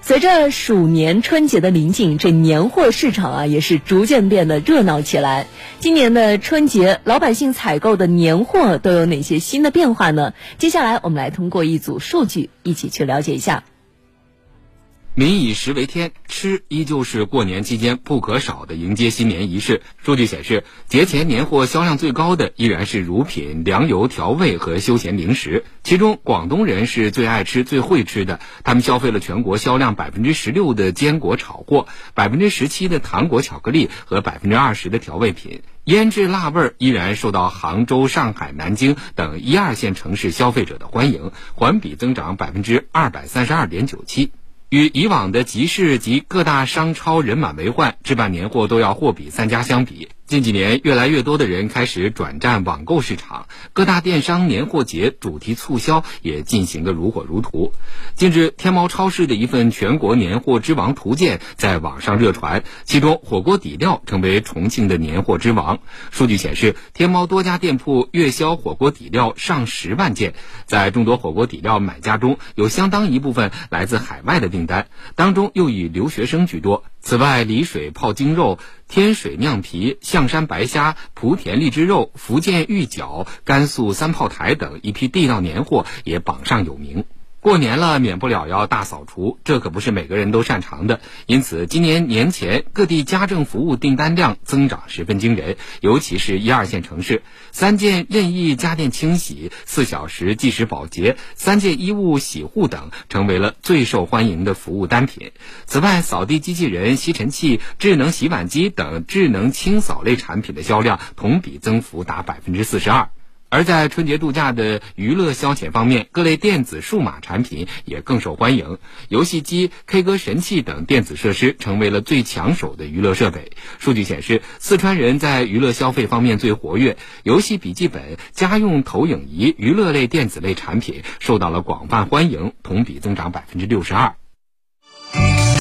随着鼠年春节的临近，这年货市场啊也是逐渐变得热闹起来。今年的春节，老百姓采购的年货都有哪些新的变化呢？接下来我们来通过一组数据一起去了解一下。民以食为天，吃依旧是过年期间不可少的迎接新年仪式。数据显示，节前年货销量最高的依然是乳品、粮油、调味和休闲零食。其中，广东人是最爱吃、最会吃的，他们消费了全国销量百分之十六的坚果炒货、百分之十七的糖果巧克力和百分之二十的调味品。腌制辣味儿依然受到杭州、上海、南京等一二线城市消费者的欢迎，环比增长百分之二百三十二点九七。与以往的集市及各大商超人满为患，置办年货都要货比三家相比。近几年，越来越多的人开始转战网购市场，各大电商年货节主题促销也进行得如火如荼。近日，天猫超市的一份全国年货之王图鉴在网上热传，其中火锅底料成为重庆的年货之王。数据显示，天猫多家店铺月销火锅底料上十万件，在众多火锅底料买家中，有相当一部分来自海外的订单，当中又以留学生居多。此外，丽水泡精肉、天水酿皮、象山白虾、莆田荔枝肉、福建玉饺、甘肃三炮台等一批地道年货也榜上有名。过年了，免不了要大扫除，这可不是每个人都擅长的。因此，今年年前各地家政服务订单量增长十分惊人，尤其是一二线城市，三件任意家电清洗、四小时计时保洁、三件衣物洗护等成为了最受欢迎的服务单品。此外，扫地机器人、吸尘器、智能洗碗机等智能清扫类产品的销量同比增幅达百分之四十二。而在春节度假的娱乐消遣方面，各类电子数码产品也更受欢迎，游戏机、K 歌神器等电子设施成为了最抢手的娱乐设备。数据显示，四川人在娱乐消费方面最活跃，游戏笔记本、家用投影仪、娱乐类电子类产品受到了广泛欢迎，同比增长百分之六十二。